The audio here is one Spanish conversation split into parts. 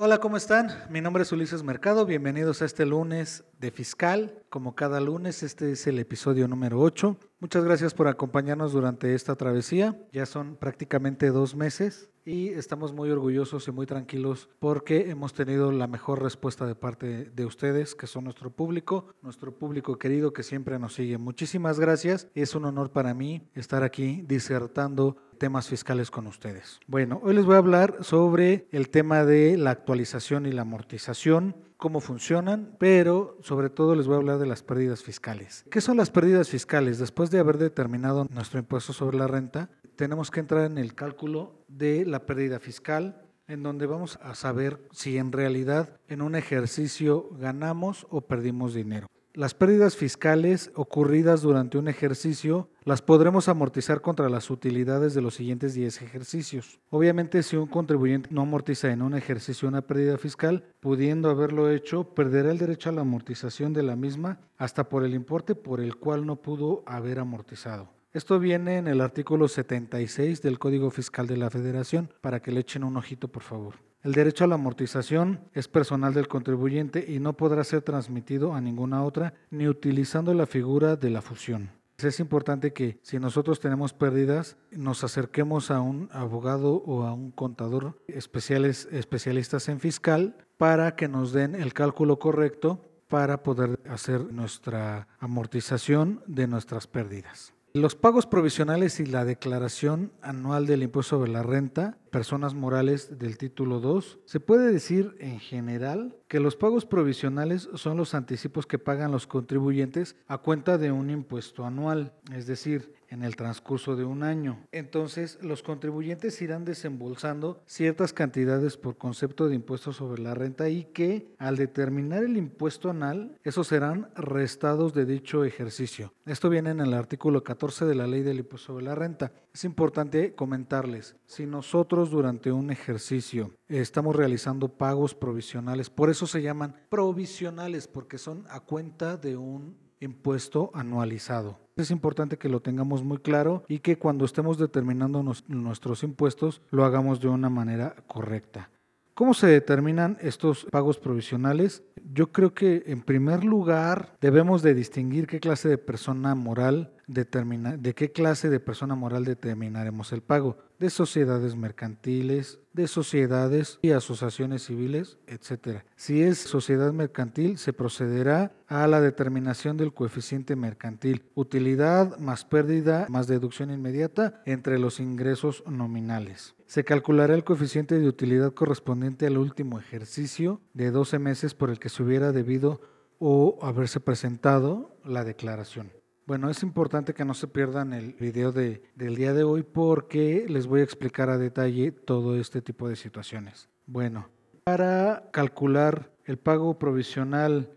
Hola, ¿cómo están? Mi nombre es Ulises Mercado. Bienvenidos a este lunes de Fiscal. Como cada lunes, este es el episodio número 8. Muchas gracias por acompañarnos durante esta travesía. Ya son prácticamente dos meses y estamos muy orgullosos y muy tranquilos porque hemos tenido la mejor respuesta de parte de ustedes, que son nuestro público, nuestro público querido que siempre nos sigue. Muchísimas gracias. Es un honor para mí estar aquí disertando temas fiscales con ustedes. Bueno, hoy les voy a hablar sobre el tema de la actualización y la amortización, cómo funcionan, pero sobre todo les voy a hablar de las pérdidas fiscales. ¿Qué son las pérdidas fiscales? Después de haber determinado nuestro impuesto sobre la renta, tenemos que entrar en el cálculo de la pérdida fiscal, en donde vamos a saber si en realidad en un ejercicio ganamos o perdimos dinero. Las pérdidas fiscales ocurridas durante un ejercicio las podremos amortizar contra las utilidades de los siguientes 10 ejercicios. Obviamente, si un contribuyente no amortiza en un ejercicio una pérdida fiscal, pudiendo haberlo hecho, perderá el derecho a la amortización de la misma hasta por el importe por el cual no pudo haber amortizado. Esto viene en el artículo 76 del Código Fiscal de la Federación, para que le echen un ojito, por favor. El derecho a la amortización es personal del contribuyente y no podrá ser transmitido a ninguna otra ni utilizando la figura de la fusión. Es importante que si nosotros tenemos pérdidas, nos acerquemos a un abogado o a un contador especiales, especialistas en fiscal para que nos den el cálculo correcto para poder hacer nuestra amortización de nuestras pérdidas. Los pagos provisionales y la declaración anual del impuesto sobre la renta, personas morales del título 2, se puede decir en general que los pagos provisionales son los anticipos que pagan los contribuyentes a cuenta de un impuesto anual, es decir, en el transcurso de un año. Entonces, los contribuyentes irán desembolsando ciertas cantidades por concepto de impuesto sobre la renta y que, al determinar el impuesto anual, esos serán restados de dicho ejercicio. Esto viene en el artículo 14 de la Ley del Impuesto sobre la Renta. Es importante comentarles, si nosotros durante un ejercicio estamos realizando pagos provisionales, por eso se llaman provisionales, porque son a cuenta de un impuesto anualizado. Es importante que lo tengamos muy claro y que cuando estemos determinando nuestros impuestos lo hagamos de una manera correcta. ¿Cómo se determinan estos pagos provisionales? Yo creo que en primer lugar debemos de distinguir qué clase de persona moral determina, de qué clase de persona moral determinaremos el pago, de sociedades mercantiles, de sociedades y asociaciones civiles, etc. Si es sociedad mercantil, se procederá a la determinación del coeficiente mercantil, utilidad más pérdida más deducción inmediata entre los ingresos nominales. Se calculará el coeficiente de utilidad correspondiente al último ejercicio de 12 meses por el que se hubiera debido o haberse presentado la declaración. Bueno, es importante que no se pierdan el video de, del día de hoy porque les voy a explicar a detalle todo este tipo de situaciones. Bueno, para calcular el pago provisional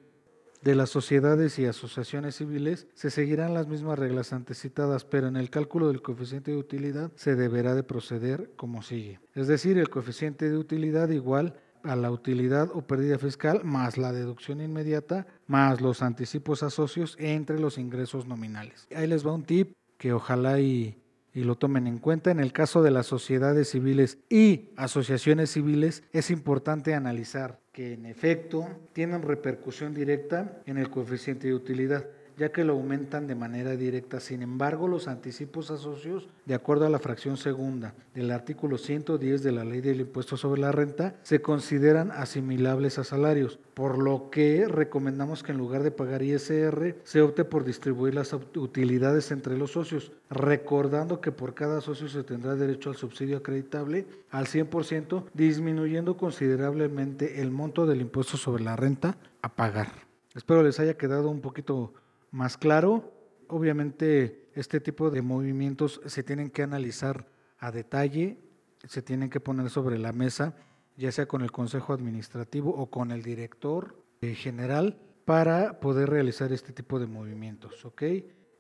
de las sociedades y asociaciones civiles se seguirán las mismas reglas antecitadas, pero en el cálculo del coeficiente de utilidad se deberá de proceder como sigue. Es decir, el coeficiente de utilidad igual a la utilidad o pérdida fiscal más la deducción inmediata más los anticipos a socios entre los ingresos nominales. Ahí les va un tip que ojalá y, y lo tomen en cuenta. En el caso de las sociedades civiles y asociaciones civiles es importante analizar que en efecto tienen repercusión directa en el coeficiente de utilidad ya que lo aumentan de manera directa. Sin embargo, los anticipos a socios, de acuerdo a la fracción segunda del artículo 110 de la Ley del Impuesto sobre la Renta, se consideran asimilables a salarios, por lo que recomendamos que en lugar de pagar ISR, se opte por distribuir las utilidades entre los socios, recordando que por cada socio se tendrá derecho al subsidio acreditable al 100%, disminuyendo considerablemente el monto del impuesto sobre la renta a pagar. Espero les haya quedado un poquito más claro. Obviamente este tipo de movimientos se tienen que analizar a detalle, se tienen que poner sobre la mesa, ya sea con el Consejo Administrativo o con el director eh, general, para poder realizar este tipo de movimientos.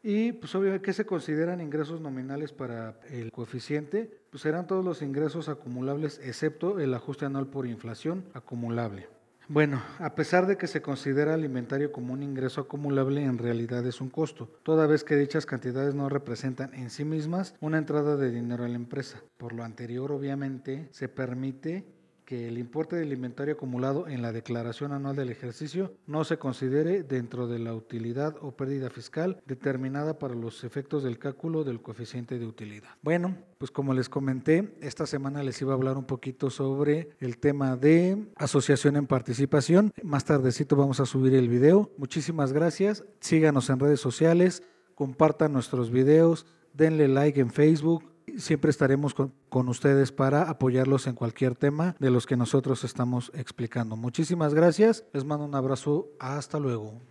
Y pues obviamente, ¿qué se consideran ingresos nominales para el coeficiente? Pues serán todos los ingresos acumulables excepto el ajuste anual por inflación acumulable. Bueno, a pesar de que se considera alimentario como un ingreso acumulable, en realidad es un costo, toda vez que dichas cantidades no representan en sí mismas una entrada de dinero a la empresa. Por lo anterior, obviamente, se permite que el importe del inventario acumulado en la declaración anual del ejercicio no se considere dentro de la utilidad o pérdida fiscal determinada para los efectos del cálculo del coeficiente de utilidad. Bueno, pues como les comenté, esta semana les iba a hablar un poquito sobre el tema de asociación en participación. Más tardecito vamos a subir el video. Muchísimas gracias. Síganos en redes sociales, compartan nuestros videos, denle like en Facebook, Siempre estaremos con, con, ustedes para apoyarlos en cualquier tema de los que nosotros estamos explicando. Muchísimas gracias. Les mando un abrazo. Hasta luego.